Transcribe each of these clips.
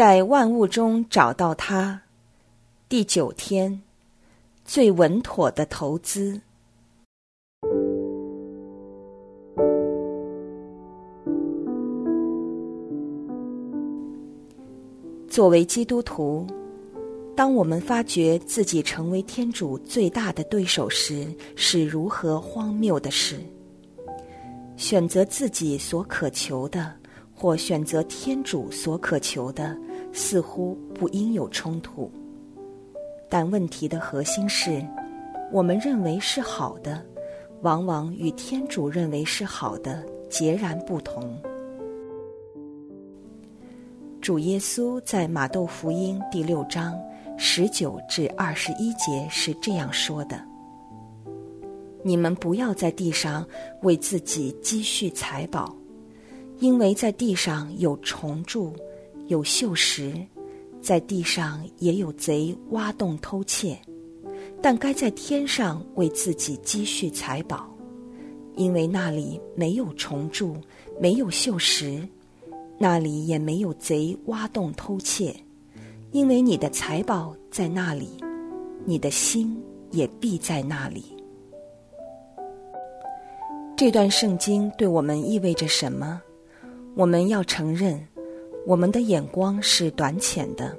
在万物中找到它。第九天，最稳妥的投资。作为基督徒，当我们发觉自己成为天主最大的对手时，是如何荒谬的事！选择自己所渴求的，或选择天主所渴求的，似乎不应有冲突。但问题的核心是，我们认为是好的，往往与天主认为是好的截然不同。主耶稣在马窦福音第六章十九至二十一节是这样说的。你们不要在地上为自己积蓄财宝，因为在地上有虫蛀，有锈蚀，在地上也有贼挖洞偷窃。但该在天上为自己积蓄财宝，因为那里没有虫蛀，没有锈蚀，那里也没有贼挖洞偷窃。因为你的财宝在那里，你的心也必在那里。这段圣经对我们意味着什么？我们要承认，我们的眼光是短浅的，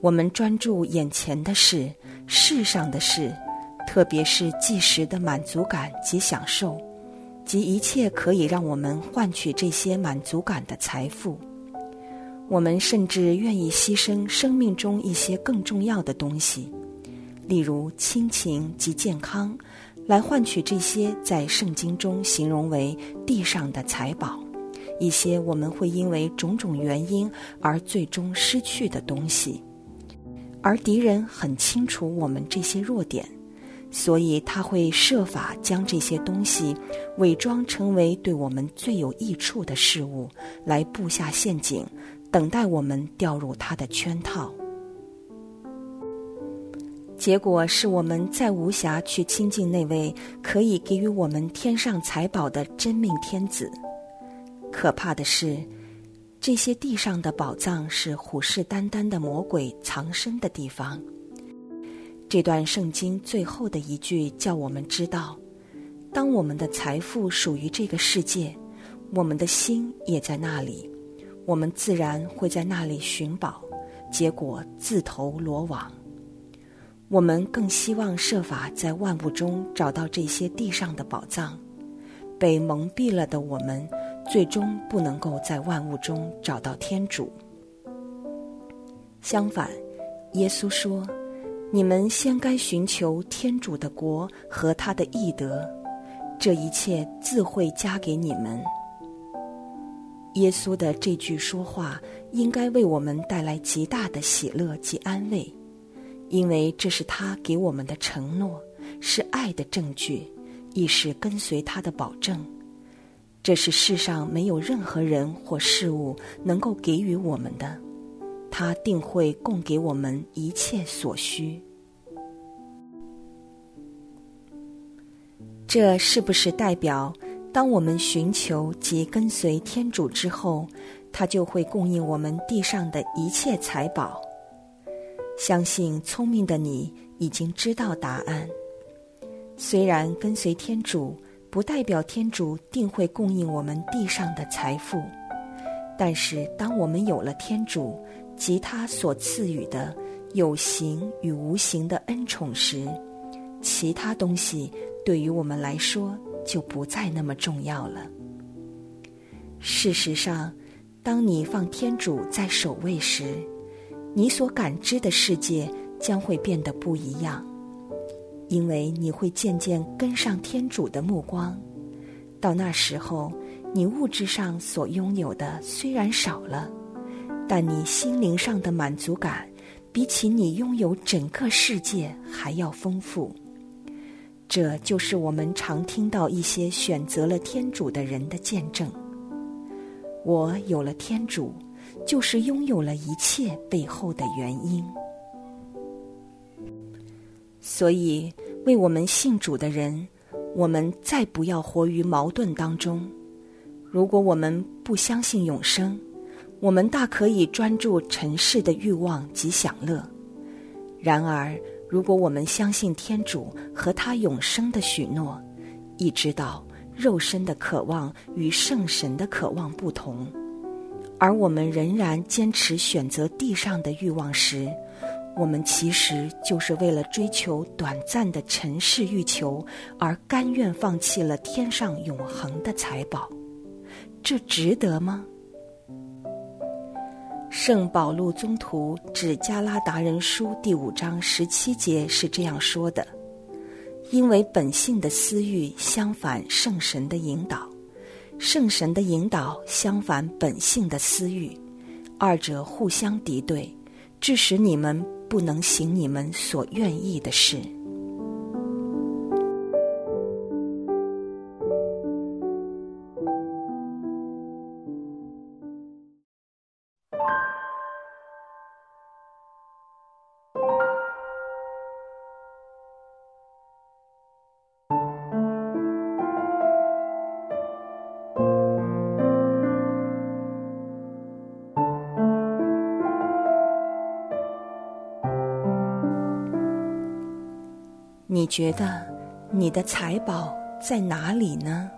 我们专注眼前的事、世上的事，特别是即时的满足感及享受，及一切可以让我们换取这些满足感的财富。我们甚至愿意牺牲生命中一些更重要的东西，例如亲情及健康。来换取这些在圣经中形容为地上的财宝，一些我们会因为种种原因而最终失去的东西，而敌人很清楚我们这些弱点，所以他会设法将这些东西伪装成为对我们最有益处的事物，来布下陷阱，等待我们掉入他的圈套。结果是我们再无暇去亲近那位可以给予我们天上财宝的真命天子。可怕的是，这些地上的宝藏是虎视眈眈的魔鬼藏身的地方。这段圣经最后的一句叫我们知道：当我们的财富属于这个世界，我们的心也在那里，我们自然会在那里寻宝，结果自投罗网。我们更希望设法在万物中找到这些地上的宝藏，被蒙蔽了的我们，最终不能够在万物中找到天主。相反，耶稣说：“你们先该寻求天主的国和他的义德，这一切自会加给你们。”耶稣的这句说话应该为我们带来极大的喜乐及安慰。因为这是他给我们的承诺，是爱的证据，亦是跟随他的保证。这是世上没有任何人或事物能够给予我们的，他定会供给我们一切所需。这是不是代表，当我们寻求及跟随天主之后，他就会供应我们地上的一切财宝？相信聪明的你已经知道答案。虽然跟随天主不代表天主定会供应我们地上的财富，但是当我们有了天主及他所赐予的有形与无形的恩宠时，其他东西对于我们来说就不再那么重要了。事实上，当你放天主在首位时，你所感知的世界将会变得不一样，因为你会渐渐跟上天主的目光。到那时候，你物质上所拥有的虽然少了，但你心灵上的满足感，比起你拥有整个世界还要丰富。这就是我们常听到一些选择了天主的人的见证。我有了天主。就是拥有了一切背后的原因，所以为我们信主的人，我们再不要活于矛盾当中。如果我们不相信永生，我们大可以专注尘世的欲望及享乐。然而，如果我们相信天主和他永生的许诺，亦知道肉身的渴望与圣神的渴望不同，而我们仍然坚持选择地上的欲望时，我们其实就是为了追求短暂的尘世欲求而甘愿放弃了天上永恒的财宝，这值得吗？圣保禄宗徒指加拉达人书第五章十七节是这样说的。因为本性的私欲相反圣神的引导，圣神的引导相反本性的私欲，二者互相敌对，致使你们不能行你们所愿意的事。你觉得你的财宝在哪里呢？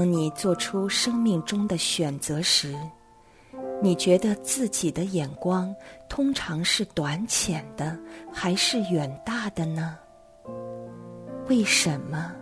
当你做出生命中的选择时，你觉得自己的眼光通常是短浅的，还是远大的呢？为什么？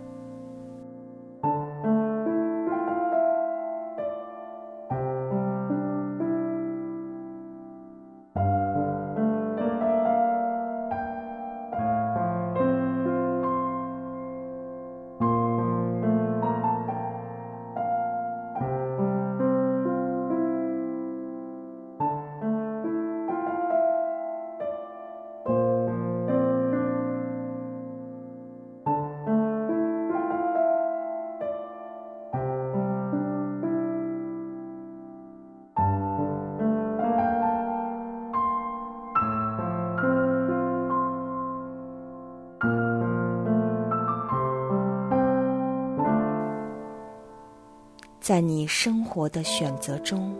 在你生活的选择中，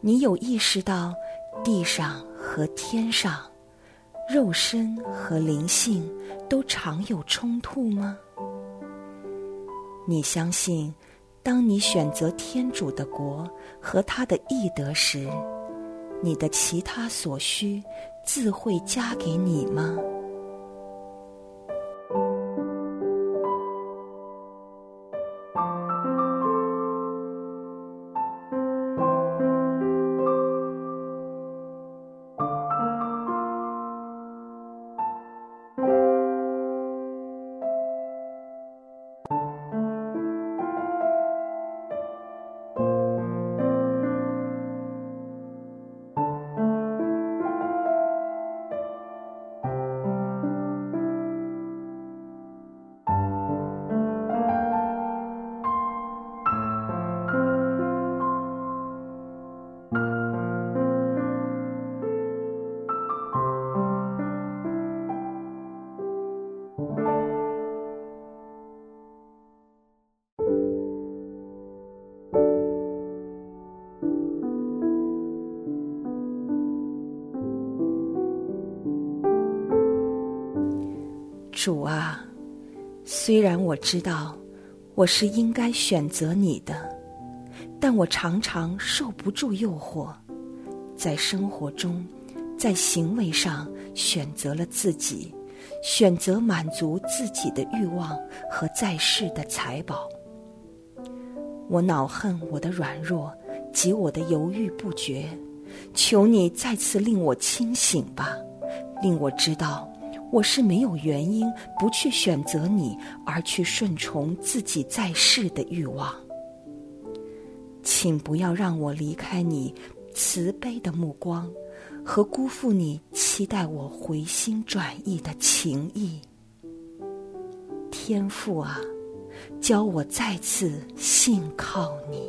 你有意识到地上和天上、肉身和灵性都常有冲突吗？你相信，当你选择天主的国和他的义德时，你的其他所需自会加给你吗？主啊，虽然我知道我是应该选择你的，但我常常受不住诱惑，在生活中，在行为上选择了自己，选择满足自己的欲望和在世的财宝。我恼恨我的软弱及我的犹豫不决，求你再次令我清醒吧，令我知道。我是没有原因不去选择你，而去顺从自己在世的欲望。请不要让我离开你慈悲的目光，和辜负你期待我回心转意的情意。天父啊，教我再次信靠你。